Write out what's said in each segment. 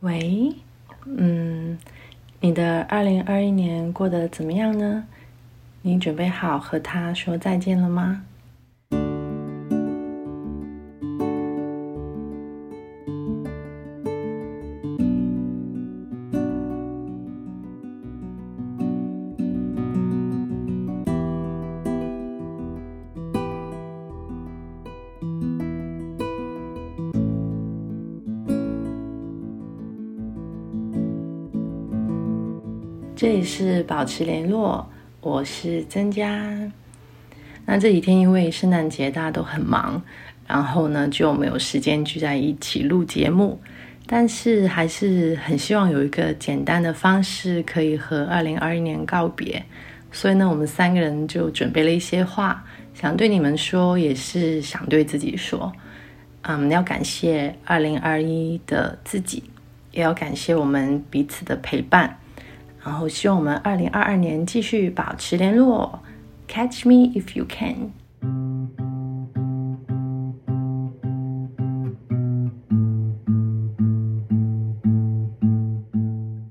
喂，嗯，你的二零二一年过得怎么样呢？你准备好和他说再见了吗？这里是保持联络，我是曾佳。那这几天因为圣诞节大家都很忙，然后呢就没有时间聚在一起录节目。但是还是很希望有一个简单的方式可以和二零二一年告别。所以呢，我们三个人就准备了一些话，想对你们说，也是想对自己说。嗯，要感谢二零二一的自己，也要感谢我们彼此的陪伴。然后希望我们二零二二年继续保持联络，Catch me if you can。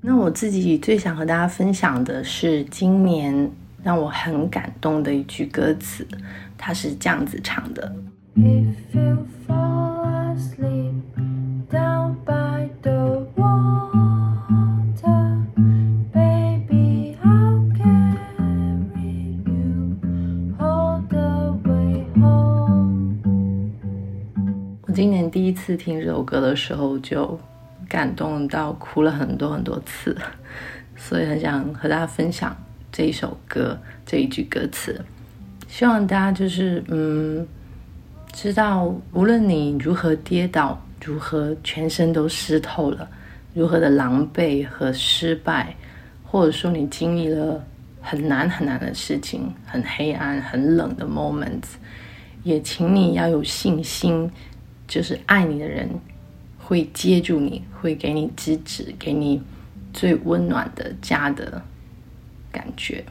那我自己最想和大家分享的是今年让我很感动的一句歌词，它是这样子唱的。今年第一次听这首歌的时候，就感动到哭了很多很多次，所以很想和大家分享这一首歌这一句歌词。希望大家就是嗯，知道无论你如何跌倒，如何全身都湿透了，如何的狼狈和失败，或者说你经历了很难很难的事情，很黑暗、很冷的 moments，也请你要有信心。就是爱你的人会接住你，会给你支持，给你最温暖的家的感觉。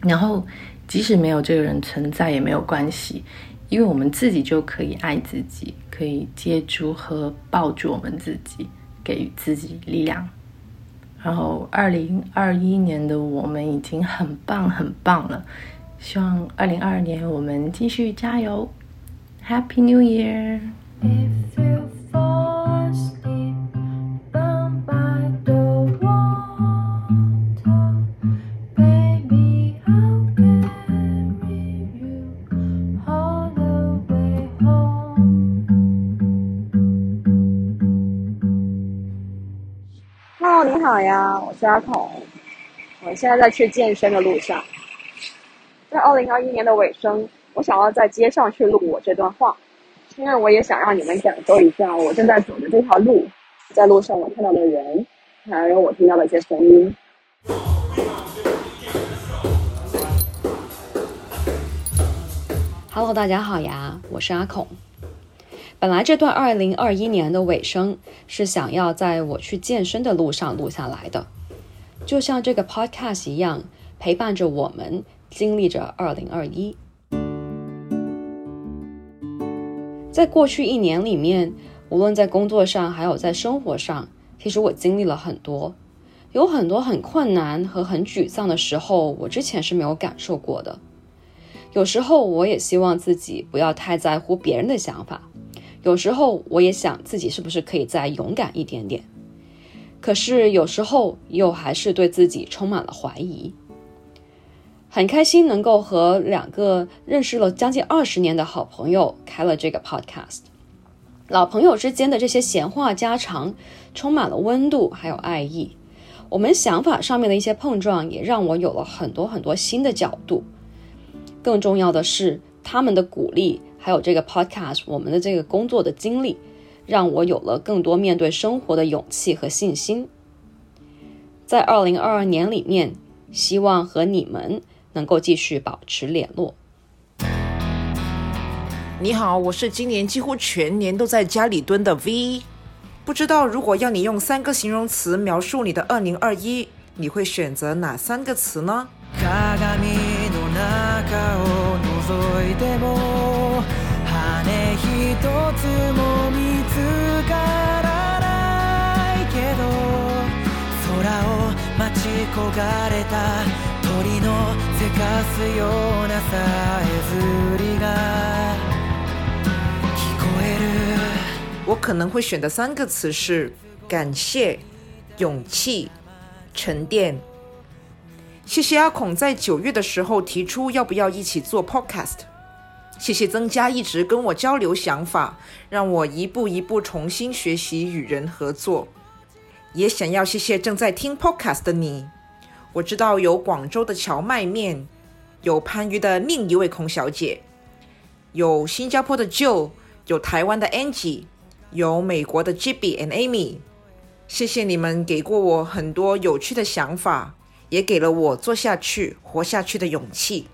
然后，即使没有这个人存在也没有关系，因为我们自己就可以爱自己，可以接住和抱住我们自己，给予自己力量。然后，二零二一年的我们已经很棒很棒了，希望二零二二年我们继续加油。Happy New Year！Hello，你好呀，我是阿孔，我现在在去健身的路上，在二零二一年的尾声，我想要在街上去录我这段话。因为我也想让你们感受一下我正在走的这条路，在路上我看到的人，还有我听到的一些声音。Hello，大家好呀，我是阿孔。本来这段二零二一年的尾声是想要在我去健身的路上录下来的，就像这个 Podcast 一样，陪伴着我们经历着二零二一。在过去一年里面，无论在工作上还有在生活上，其实我经历了很多，有很多很困难和很沮丧的时候，我之前是没有感受过的。有时候我也希望自己不要太在乎别人的想法，有时候我也想自己是不是可以再勇敢一点点。可是有时候又还是对自己充满了怀疑。很开心能够和两个认识了将近二十年的好朋友开了这个 podcast。老朋友之间的这些闲话家常，充满了温度还有爱意。我们想法上面的一些碰撞，也让我有了很多很多新的角度。更重要的是，他们的鼓励还有这个 podcast，我们的这个工作的经历，让我有了更多面对生活的勇气和信心。在二零二二年里面，希望和你们。能够继续保持联络。你好，我是今年几乎全年都在家里蹲的 V。不知道如果要你用三个形容词描述你的二零二一，你会选择哪三个词呢？焦れた鳥のせかすようなさえずりが聞こえる我可能会选的三个词是感谢、勇气、沉淀。谢谢阿孔在九月的时候提出要不要一起做 podcast。谢谢增加一直跟我交流想法，让我一步一步重新学习与人合作。也想要谢谢正在听 podcast 的你。 我知道有广州的荞麦面，有番禺的另一位孔小姐，有新加坡的 Joe，有台湾的 Angie，有美国的 Gibby and Amy。谢谢你们给过我很多有趣的想法，也给了我做下去、活下去的勇气。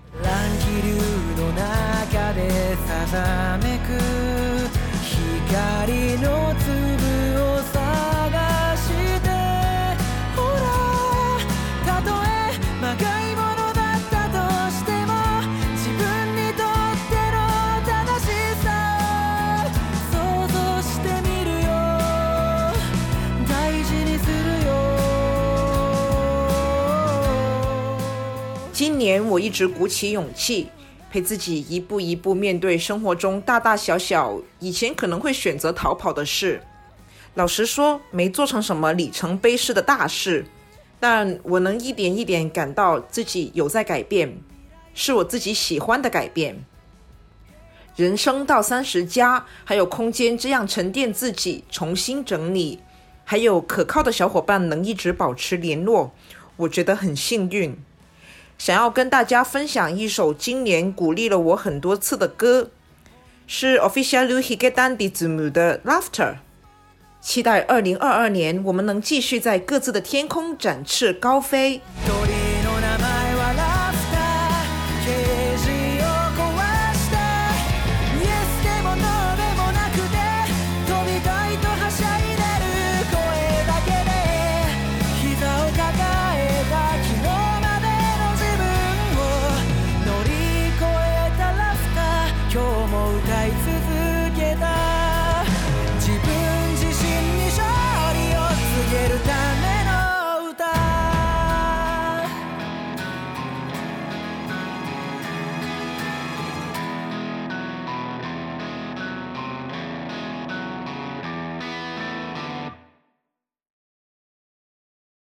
今年我一直鼓起勇气，陪自己一步一步面对生活中大大小小以前可能会选择逃跑的事。老实说，没做成什么里程碑式的大事，但我能一点一点感到自己有在改变，是我自己喜欢的改变。人生到三十加，还有空间这样沉淀自己，重新整理，还有可靠的小伙伴能一直保持联络，我觉得很幸运。想要跟大家分享一首今年鼓励了我很多次的歌，是 Official Luhigadandizmo 的 Laughter。期待二零二二年我们能继续在各自的天空展翅高飞。